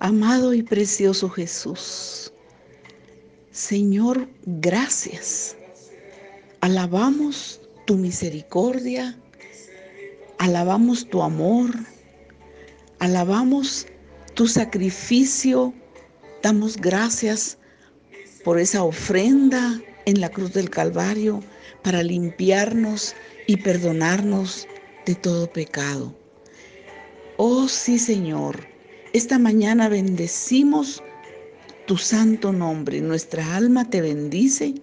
Amado y precioso Jesús, Señor, gracias. Alabamos tu misericordia, alabamos tu amor, alabamos tu sacrificio, damos gracias por esa ofrenda en la cruz del Calvario para limpiarnos y perdonarnos de todo pecado. Oh sí, Señor, esta mañana bendecimos tu santo nombre. Nuestra alma te bendice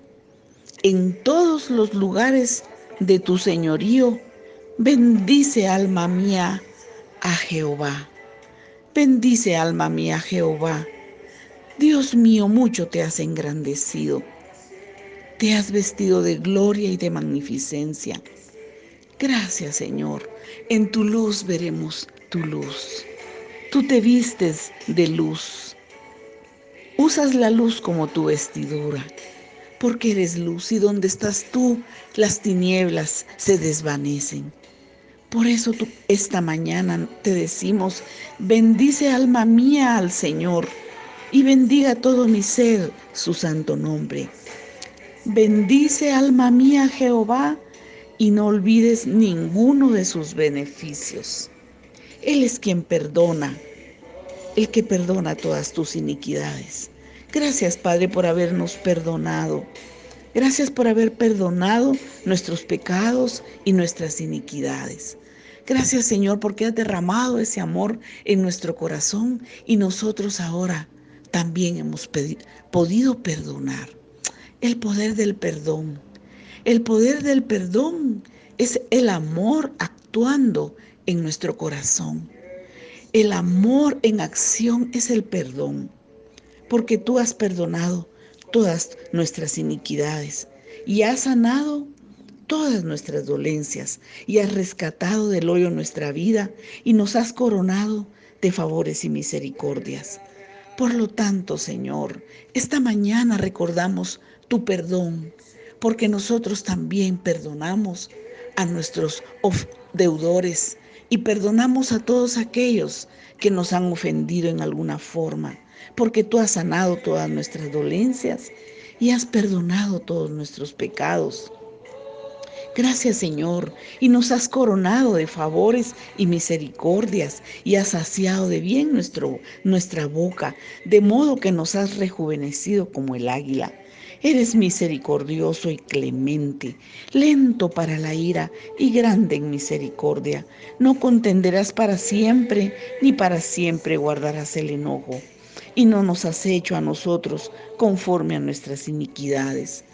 en todos los lugares de tu señorío. Bendice alma mía a Jehová. Bendice alma mía a Jehová. Dios mío, mucho te has engrandecido. Te has vestido de gloria y de magnificencia. Gracias, Señor. En tu luz veremos tu luz. Tú te vistes de luz. Usas la luz como tu vestidura, porque eres luz y donde estás tú, las tinieblas se desvanecen. Por eso tú, esta mañana te decimos, bendice alma mía al Señor y bendiga todo mi ser su santo nombre. Bendice alma mía Jehová y no olvides ninguno de sus beneficios. Él es quien perdona, el que perdona todas tus iniquidades. Gracias, Padre, por habernos perdonado. Gracias por haber perdonado nuestros pecados y nuestras iniquidades. Gracias, Señor, porque has derramado ese amor en nuestro corazón y nosotros ahora también hemos podido perdonar. El poder del perdón. El poder del perdón es el amor actuando en nuestro corazón. El amor en acción es el perdón, porque tú has perdonado todas nuestras iniquidades y has sanado todas nuestras dolencias y has rescatado del hoyo nuestra vida y nos has coronado de favores y misericordias. Por lo tanto, Señor, esta mañana recordamos tu perdón, porque nosotros también perdonamos a nuestros deudores y perdonamos a todos aquellos que nos han ofendido en alguna forma, porque tú has sanado todas nuestras dolencias y has perdonado todos nuestros pecados. Gracias Señor, y nos has coronado de favores y misericordias, y has saciado de bien nuestra boca, de modo que nos has rejuvenecido como el águila. Eres misericordioso y clemente, lento para la ira y grande en misericordia. No contenderás para siempre, ni para siempre guardarás el enojo. Y no nos has hecho a nosotros conforme a nuestras iniquidades.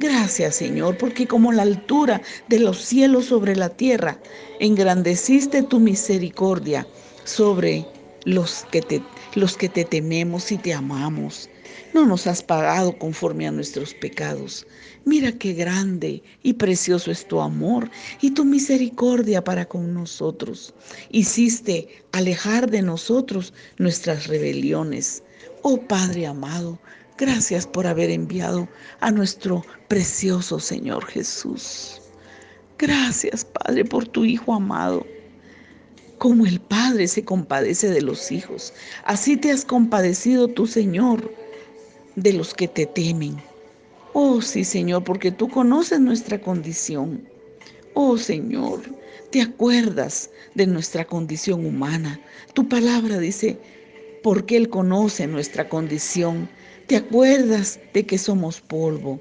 Gracias Señor, porque como la altura de los cielos sobre la tierra, engrandeciste tu misericordia sobre los que te, los que te tememos y te amamos. No nos has pagado conforme a nuestros pecados. Mira qué grande y precioso es tu amor y tu misericordia para con nosotros. Hiciste alejar de nosotros nuestras rebeliones. Oh Padre amado, gracias por haber enviado a nuestro precioso Señor Jesús. Gracias, Padre, por tu Hijo amado. Como el Padre se compadece de los hijos, así te has compadecido tu Señor de los que te temen. Oh sí, Señor, porque tú conoces nuestra condición. Oh Señor, te acuerdas de nuestra condición humana. Tu palabra dice, porque Él conoce nuestra condición. Te acuerdas de que somos polvo.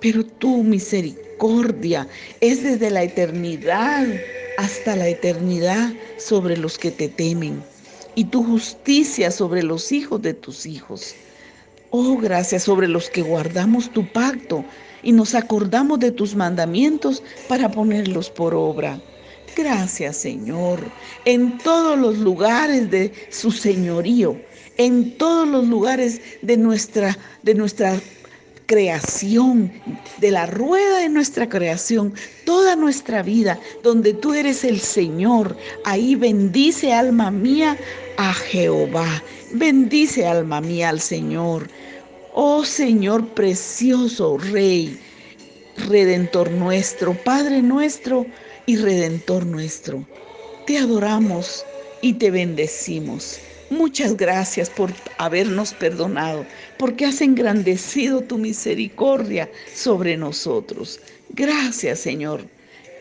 Pero tu misericordia es desde la eternidad hasta la eternidad sobre los que te temen y tu justicia sobre los hijos de tus hijos. Oh, gracias sobre los que guardamos tu pacto y nos acordamos de tus mandamientos para ponerlos por obra. Gracias, Señor, en todos los lugares de su señorío, en todos los lugares de nuestra de nuestra creación, de la rueda de nuestra creación, toda nuestra vida, donde tú eres el Señor. Ahí bendice alma mía a Jehová. Bendice alma mía al Señor. Oh Señor precioso Rey, Redentor nuestro, Padre nuestro y Redentor nuestro. Te adoramos y te bendecimos. Muchas gracias por habernos perdonado, porque has engrandecido tu misericordia sobre nosotros. Gracias, Señor,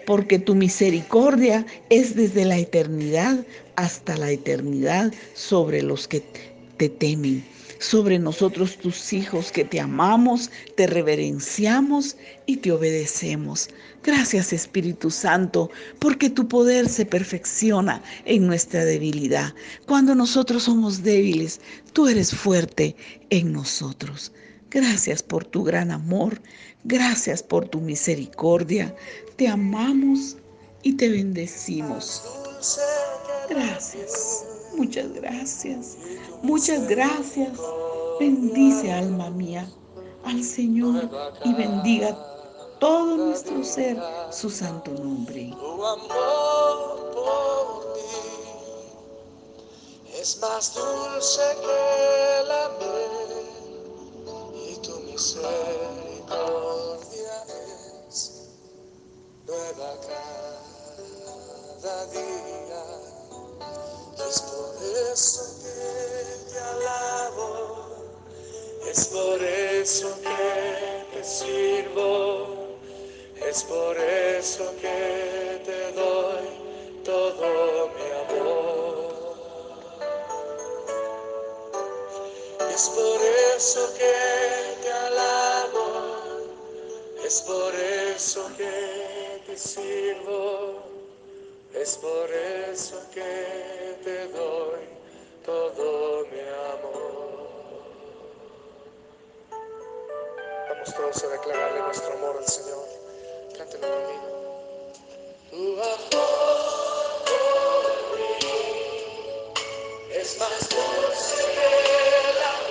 porque tu misericordia es desde la eternidad hasta la eternidad sobre los que te temen sobre nosotros tus hijos que te amamos, te reverenciamos y te obedecemos. Gracias Espíritu Santo, porque tu poder se perfecciona en nuestra debilidad. Cuando nosotros somos débiles, tú eres fuerte en nosotros. Gracias por tu gran amor, gracias por tu misericordia. Te amamos y te bendecimos. Gracias, muchas gracias. Muchas gracias. Bendice alma mía al Señor y bendiga todo nuestro ser su santo nombre. Tu amor por mí es más dulce que la miel misericordia es nueva cada día. Es por eso que te alabo, es por eso que te sirvo, es por eso que Es por eso que te alabo, es por eso que te sirvo, es por eso que te doy todo mi amor. Vamos todos a declararle nuestro amor al Señor. Cántelo conmigo. Tu amor por mí es más dulce que la